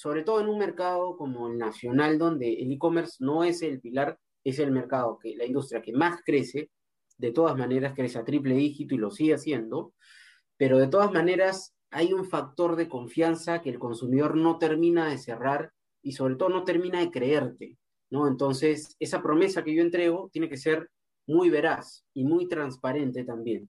sobre todo en un mercado como el nacional, donde el e-commerce no es el pilar, es el mercado que la industria que más crece, de todas maneras crece a triple dígito y lo sigue haciendo, pero de todas maneras hay un factor de confianza que el consumidor no termina de cerrar y sobre todo no termina de creerte, ¿no? Entonces, esa promesa que yo entrego tiene que ser muy veraz y muy transparente también.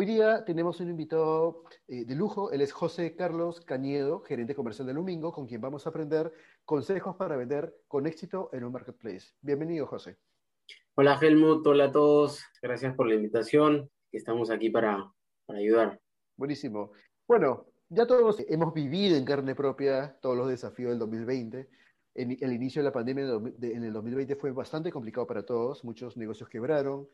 Hoy día tenemos un invitado eh, de lujo, él es José Carlos Cañedo, gerente comercial de Lumingo, con quien vamos a aprender consejos para vender con éxito en un marketplace. Bienvenido, José. Hola, Helmut, hola a todos, gracias por la invitación, estamos aquí para, para ayudar. Buenísimo. Bueno, ya todos hemos vivido en carne propia todos los desafíos del 2020. el inicio de la pandemia en el 2020 fue bastante complicado para todos, muchos negocios quebraron,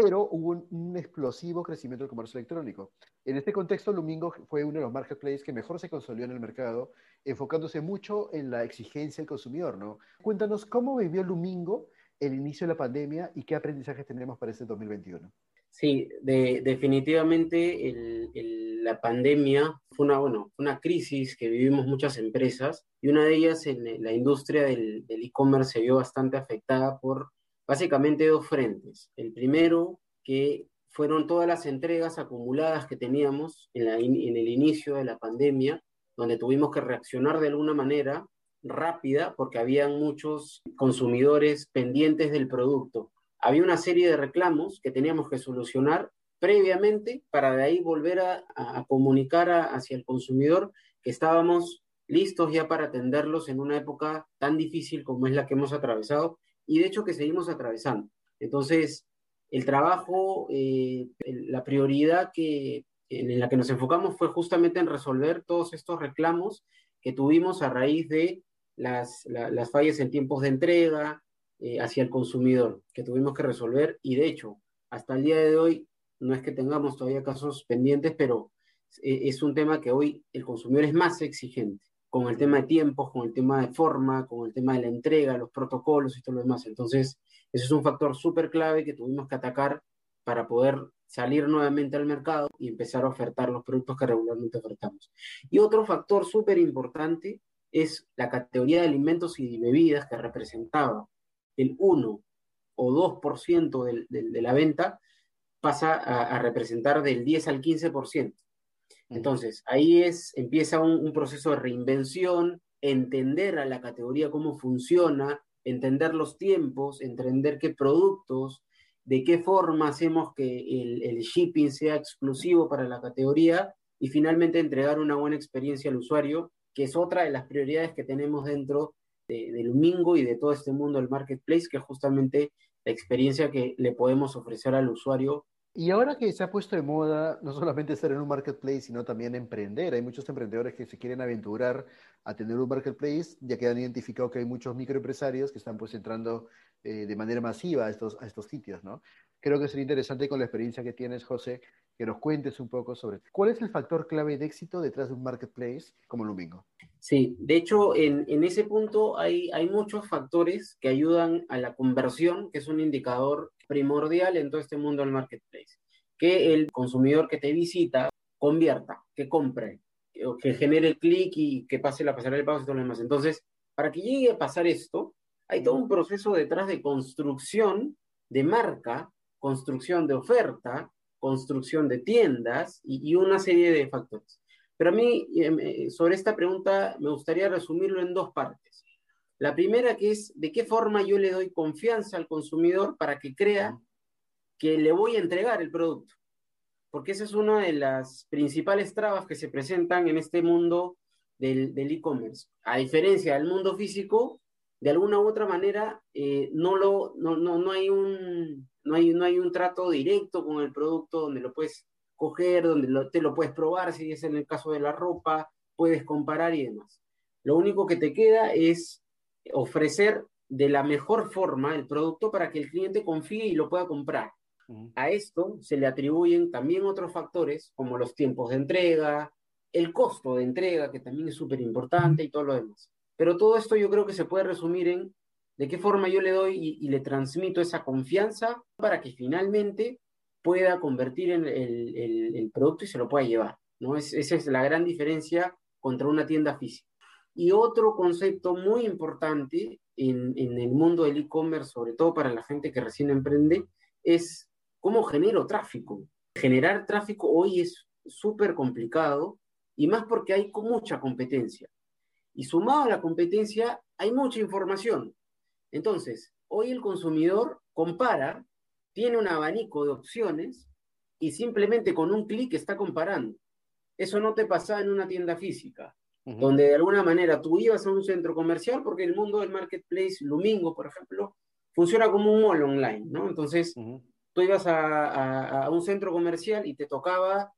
pero hubo un, explosivo crecimiento del comercio electrónico. En este contexto, Lumingo fue uno de los marketplaces que mejor se consolidó en el mercado, enfocándose mucho en la exigencia del consumidor, ¿no? Cuéntanos cómo vivió Lumingo el inicio de la pandemia y qué aprendizajes tenemos para este 2021. Sí, definitivamente la pandemia fue una, bueno, una crisis que vivimos muchas empresas y una de ellas en la industria del e-commerce se vio bastante afectada por básicamente dos frentes. El primero, que fueron todas las entregas acumuladas que teníamos en, en el inicio de la pandemia, donde tuvimos que reaccionar de alguna manera rápida porque habían muchos consumidores pendientes del producto. Había una serie de reclamos que teníamos que solucionar previamente para de ahí volver a, comunicar hacia el consumidor que estábamos listos ya para atenderlos en una época tan difícil como es la que hemos atravesado y de hecho que seguimos atravesando. Entonces, el trabajo, eh, la prioridad que, en la que nos enfocamos fue justamente en resolver todos estos reclamos que tuvimos a raíz de las, las fallas en tiempos de entrega eh, hacia el consumidor, que tuvimos que resolver y de hecho, hasta el día de hoy, no es que tengamos todavía casos pendientes, pero eh, es un tema que hoy el consumidor es más exigente con el tema de tiempos, con el tema de forma, con el tema de la entrega, los protocolos y todo lo demás. Entonces, ese es un factor súper clave que tuvimos que atacar para poder salir nuevamente al mercado y empezar a ofertar los productos que regularmente ofertamos. Y otro factor súper importante es la categoría de alimentos y bebidas que representaba el 1 o 2% de, de, la venta, pasa a representar del 10 al 15%. Entonces, ahí es, empieza un, proceso de reinvención, entender a la categoría cómo funciona, entender los tiempos, entender qué productos, de qué forma hacemos que el, shipping sea exclusivo para la categoría y finalmente entregar una buena experiencia al usuario, que es otra de las prioridades que tenemos dentro del Mingo y de todo este mundo del marketplace, que es justamente la experiencia que le podemos ofrecer al usuario y ahora que se ha puesto de moda no solamente estar en un marketplace, sino también emprender, hay muchos emprendedores que se quieren aventurar a tener un marketplace, ya que han identificado que hay muchos microempresarios que están pues entrando eh, de manera masiva a estos, a estos sitios, ¿no? Creo que sería interesante con la experiencia que tienes, José, que nos cuentes un poco sobre cuál es el factor clave de éxito detrás de un marketplace como Lumingo. Sí, de hecho, en, en ese punto hay, hay muchos factores que ayudan a la conversión, que es un indicador primordial en todo este mundo del marketplace. Que el consumidor que te visita convierta, que compre, que, genere el clic y que pase la pasarela de pagos y todo lo demás. Entonces, para que llegue a pasar esto, hay todo un proceso detrás de construcción de marca, construcción de oferta, construcción de tiendas y, una serie de factores. Pero a mí, em, eh, sobre esta pregunta, me gustaría resumirlo en dos partes. La primera que es de qué forma yo le doy confianza al consumidor para que crea que le voy a entregar el producto. Porque esa es una de las principales trabas que se presentan en este mundo del e-commerce. a diferencia del mundo físico, de alguna u otra manera, eh, no, lo, no, no, no hay un, no hay, no hay un trato directo con el producto donde lo puedes coger, donde te lo puedes probar, si es en el caso de la ropa, puedes comparar y demás. Lo único que te queda es ofrecer de la mejor forma el producto para que el cliente confíe y lo pueda comprar. A esto se le atribuyen también otros factores como los tiempos de entrega, el costo de entrega, que también es súper importante y todo lo demás. Pero todo esto yo creo que se puede resumir en de qué forma yo le doy y, le transmito esa confianza para que finalmente pueda convertir en el, producto y se lo pueda llevar. ¿no? esa es la gran diferencia contra una tienda física. Y otro concepto muy importante en, en el mundo del e-commerce, sobre todo para la gente que recién emprende, es cómo genero tráfico. Generar tráfico hoy es súper complicado y más porque hay mucha competencia. Y sumado a la competencia, hay mucha información. Entonces, hoy el consumidor compara, tiene un abanico de opciones y simplemente con un clic está comparando. Eso no te pasa en una tienda física, donde de alguna manera tú ibas a un centro comercial, porque el mundo del marketplace, Lumingo, por ejemplo, funciona como un mall online, ¿no? Entonces, tú ibas a, a, un centro comercial y te tocaba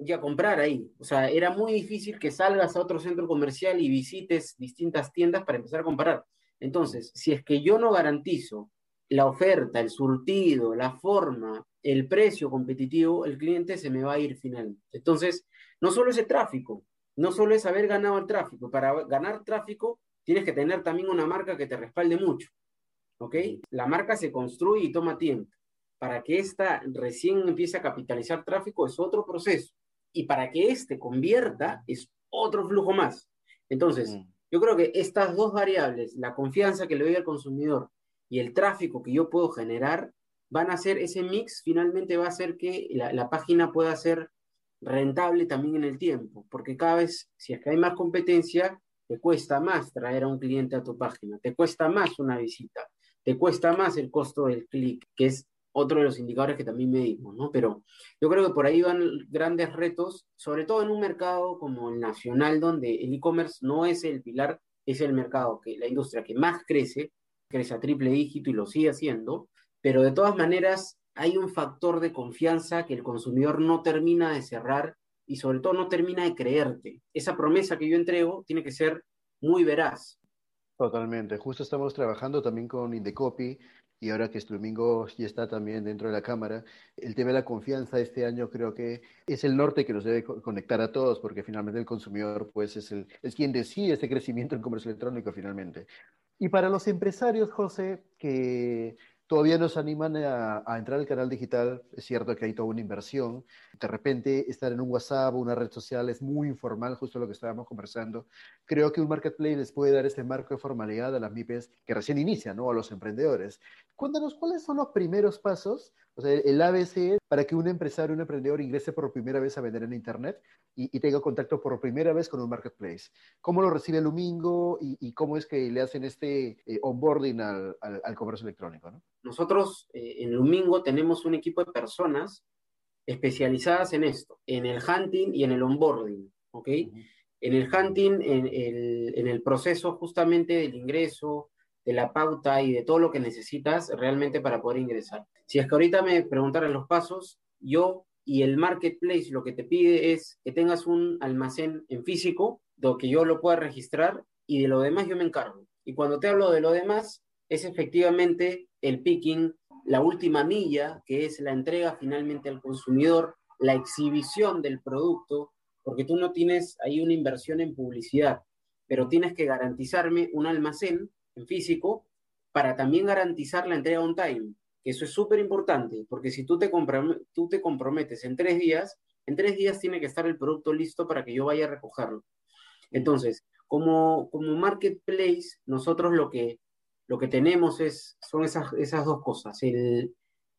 ya comprar ahí. O sea, era muy difícil que salgas a otro centro comercial y visites distintas tiendas para empezar a comparar. Entonces, si es que yo no garantizo la oferta, el surtido, la forma, el precio competitivo, el cliente se me va a ir finalmente. Entonces, no solo es el tráfico, no solo es haber ganado el tráfico. Para ganar tráfico, tienes que tener también una marca que te respalde mucho. ¿Ok? La marca se construye y toma tiempo para que ésta recién empiece a capitalizar tráfico es otro proceso. Y para que éste convierta es otro flujo más. Entonces, mm. yo creo que estas dos variables, la confianza que le doy al consumidor y el tráfico que yo puedo generar, van a hacer ese mix, finalmente va a hacer que la, la página pueda ser rentable también en el tiempo, porque cada vez, si es que hay más competencia, te cuesta más traer a un cliente a tu página, te cuesta más una visita, te cuesta más el costo del clic, que es otro de los indicadores que también medimos, ¿no? Pero yo creo que por ahí van grandes retos, sobre todo en un mercado como el nacional, donde el e-commerce no es el pilar, es el mercado, que la industria que más crece, crece a triple dígito y lo sigue haciendo, pero de todas maneras hay un factor de confianza que el consumidor no termina de cerrar y sobre todo no termina de creerte. Esa promesa que yo entrego tiene que ser muy veraz. Totalmente. Justo estamos trabajando también con Indecopy y ahora que este domingo ya está también dentro de la Cámara, el tema de la confianza este año creo que es el norte que nos debe conectar a todos, porque finalmente el consumidor pues es, el, es quien decide este crecimiento en comercio electrónico finalmente. Y para los empresarios, José, que todavía nos animan a, entrar al canal digital. Es cierto que hay toda una inversión. De repente, estar en un WhatsApp o una red social es muy informal, justo lo que estábamos conversando. Creo que un marketplace les puede dar este marco de formalidad a las MIPES que recién inician, ¿no? A los emprendedores. Cuéntanos cuáles son los primeros pasos, o sea, el ABC para que un empresario, un emprendedor ingrese por primera vez a vender en Internet y, tenga contacto por primera vez con un marketplace. ¿Cómo lo recibe Lumingo y, y cómo es que le hacen este eh, onboarding al, al, comercio electrónico? ¿no? Nosotros eh, en Lumingo tenemos un equipo de personas especializadas en esto, en el hunting y en el onboarding, ¿ok? En el hunting, en el, en el proceso justamente del ingreso, de la pauta y de todo lo que necesitas realmente para poder ingresar. Si es que ahorita me preguntaran los pasos, yo y el marketplace lo que te pide es que tengas un almacén en físico, de que yo lo pueda registrar y de lo demás yo me encargo. Y cuando te hablo de lo demás, es efectivamente el picking, la última milla, que es la entrega finalmente al consumidor, la exhibición del producto, porque tú no tienes ahí una inversión en publicidad, pero tienes que garantizarme un almacén físico para también garantizar la entrega on time, que eso es súper importante, porque si tú te, tú te comprometes en tres días, en tres días tiene que estar el producto listo para que yo vaya a recogerlo. Entonces, como, como marketplace, nosotros lo que, lo que tenemos es, son esas, esas dos cosas. El,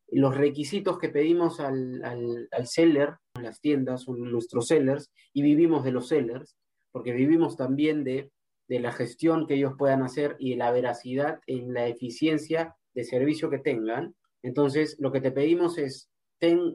los requisitos que pedimos al, al, al seller, las tiendas son nuestros sellers, y vivimos de los sellers, porque vivimos también de de la gestión que ellos puedan hacer y de la veracidad en la eficiencia de servicio que tengan. Entonces, lo que te pedimos es,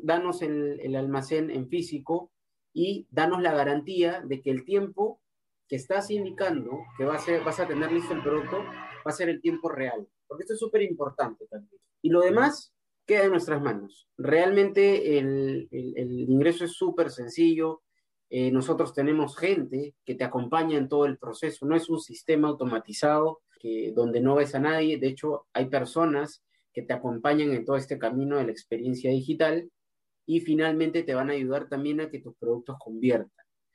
danos el, almacén en físico y danos la garantía de que el tiempo que estás indicando que vas a tener listo el producto va a ser el tiempo real, porque esto es súper importante también. Y lo demás queda en nuestras manos. Realmente el, el ingreso es súper sencillo, Eh, nosotros tenemos gente que te acompaña en todo el proceso. No es un sistema automatizado que, donde no ves a nadie. De hecho, hay personas que te acompañan en todo este camino de la experiencia digital y finalmente te van a ayudar también a que tus productos conviertan.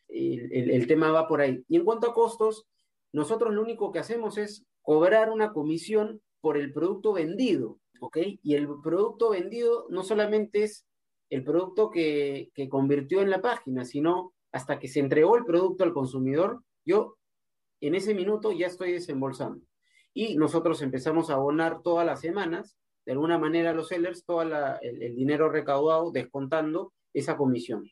El, el, tema va por ahí. Y en cuanto a costos, nosotros lo único que hacemos es cobrar una comisión por el producto vendido, ¿ok? Y el producto vendido no solamente es el producto que, que convirtió en la página, sino hasta que se entregó el producto al consumidor, yo en ese minuto ya estoy desembolsando. Y nosotros empezamos a abonar todas las semanas, de alguna manera a los sellers, todo el, dinero recaudado descontando esa comisión.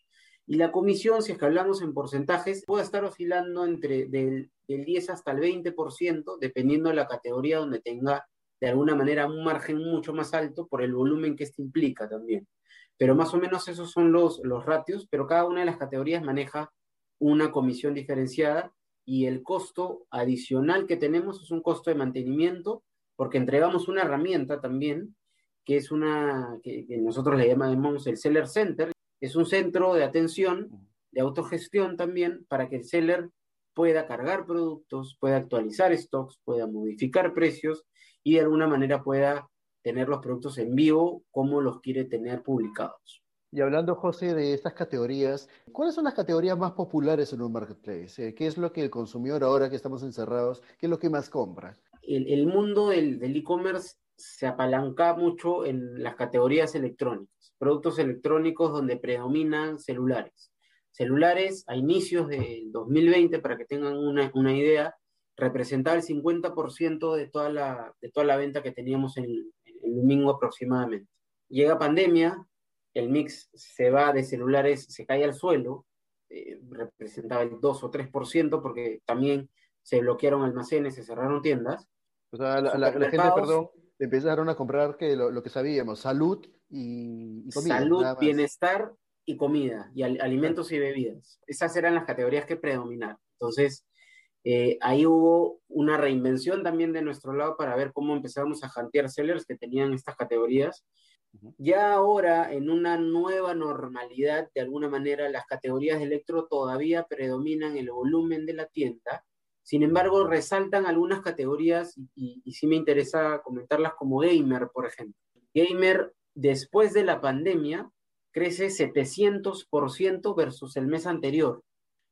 Y la comisión, si es que hablamos en porcentajes, puede estar oscilando entre del, del 10 hasta el 20%, dependiendo de la categoría donde tenga de alguna manera un margen mucho más alto por el volumen que esto implica también pero más o menos esos son los, los ratios, pero cada una de las categorías maneja una comisión diferenciada y el costo adicional que tenemos es un costo de mantenimiento, porque entregamos una herramienta también, que es una, que, nosotros le llamamos el Seller Center, es un centro de atención, de autogestión también, para que el seller pueda cargar productos, pueda actualizar stocks, pueda modificar precios y de alguna manera pueda tener los productos en vivo como los quiere tener publicados. Y hablando, José, de estas categorías, ¿cuáles son las categorías más populares en un marketplace? Eh, ¿Qué es lo que el consumidor, ahora que estamos encerrados, qué es lo que más compra? El, el mundo del e-commerce se apalanca mucho en las categorías electrónicas, productos electrónicos donde predominan celulares. Celulares a inicios del 2020, para que tengan una, una idea, representaba el 50% de toda, la, de toda la venta que teníamos en, el domingo aproximadamente. Llega pandemia, el mix se va de celulares, se cae al suelo, eh, representaba el 2 o 3%, porque también se bloquearon almacenes, se cerraron tiendas. O sea, la, gente, perdón, empezaron a comprar que lo, que sabíamos, salud y, comida. Salud, bienestar y comida, y alimentos y bebidas. Esas eran las categorías que predominaron. Entonces, eh, ahí hubo una reinvención también de nuestro lado para ver cómo empezábamos a jantear sellers que tenían estas categorías. Ya ahora, en una nueva normalidad, de alguna manera, las categorías de electro todavía predominan el volumen de la tienda. Sin embargo, resaltan algunas categorías y, y sí me interesa comentarlas como gamer, por ejemplo. Gamer, después de la pandemia, crece 700% versus el mes anterior.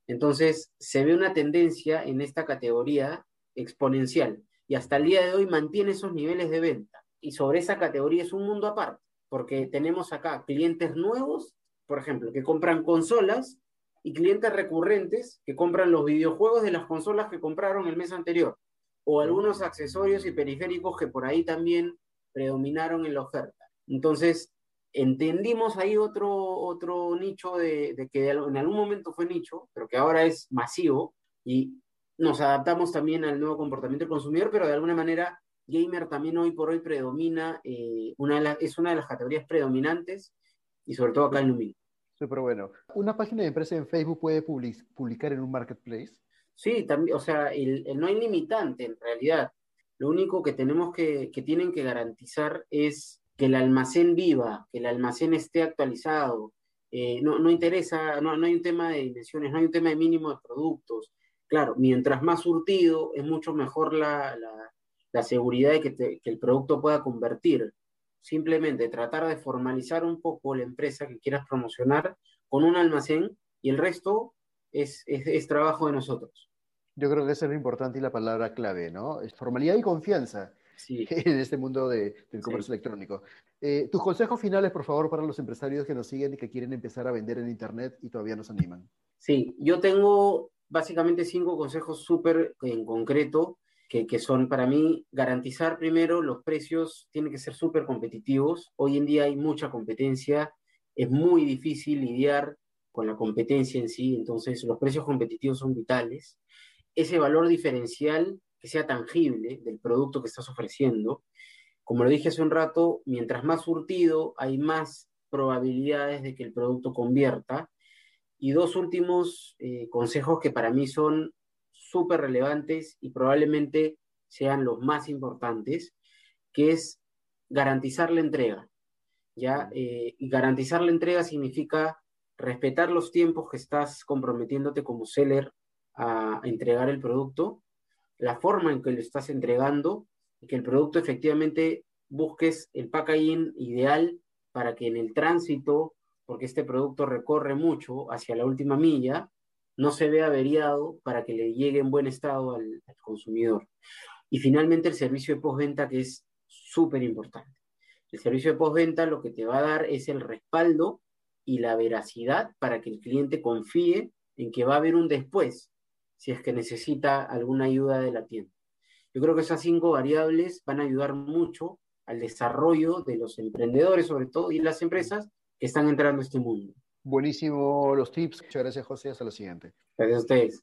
Entonces, se ve una tendencia en esta categoría exponencial y hasta el día de hoy mantiene esos niveles de venta. Y sobre esa categoría es un mundo aparte, porque tenemos acá clientes nuevos, por ejemplo, que compran consolas y clientes recurrentes que compran los videojuegos de las consolas que compraron el mes anterior, o algunos accesorios y periféricos que por ahí también predominaron en la oferta. Entonces, entendimos ahí otro, otro nicho de, que en algún momento fue nicho, pero que ahora es masivo y nos adaptamos también al nuevo comportamiento del consumidor, pero de alguna manera gamer también hoy por hoy predomina, eh, una es una de las categorías predominantes y sobre todo acá en Lumín. Súper bueno. ¿Una página de empresa en Facebook puede publicar en un marketplace? Sí, también, o sea, el, no hay limitante en realidad. Lo único que tenemos que, que tienen que garantizar es que el almacén viva, que el almacén esté actualizado. Eh, no, no, interesa, no, no, hay un tema de dimensiones, no hay un tema de mínimo de productos. Claro, mientras más surtido, es mucho mejor la, la, seguridad de que, el producto pueda convertir. Simplemente tratar de formalizar un poco la empresa que quieras promocionar con un almacén y el resto es, es, trabajo de nosotros. Yo creo que es lo importante y la palabra clave, ¿no? Formalidad y confianza en este mundo de, del comercio electrónico. Eh, tus consejos finales, por favor, para los empresarios que nos siguen y que quieren empezar a vender en Internet y todavía nos animan. Sí, yo tengo básicamente cinco consejos súper en concreto que, que, son para mí garantizar primero los precios tienen que ser súper competitivos. Hoy en día hay mucha competencia, es muy difícil lidiar con la competencia en sí, entonces los precios competitivos son vitales. Ese valor diferencial que sea tangible del producto que estás ofreciendo. Como lo dije hace un rato, mientras más surtido, hay más probabilidades de que el producto convierta. Y dos últimos eh, consejos que para mí son súper relevantes y probablemente sean los más importantes, que es garantizar la entrega. ¿ya? Eh, y garantizar la entrega significa respetar los tiempos que estás comprometiéndote como seller a entregar el producto, la forma en que lo estás entregando, y que el producto efectivamente busques el packaging ideal para que en el tránsito, porque este producto recorre mucho hacia la última milla, no se vea averiado para que le llegue en buen estado al, consumidor. Y finalmente el servicio de postventa que es súper importante. El servicio de postventa lo que te va a dar es el respaldo y la veracidad para que el cliente confíe en que va a haber un después si es que necesita alguna ayuda de la tienda. Yo creo que esas cinco variables van a ayudar mucho al desarrollo de los emprendedores, sobre todo, y las empresas que están entrando a este mundo. Buenísimo los tips. Muchas gracias, José. Hasta la siguiente. Gracias a ustedes.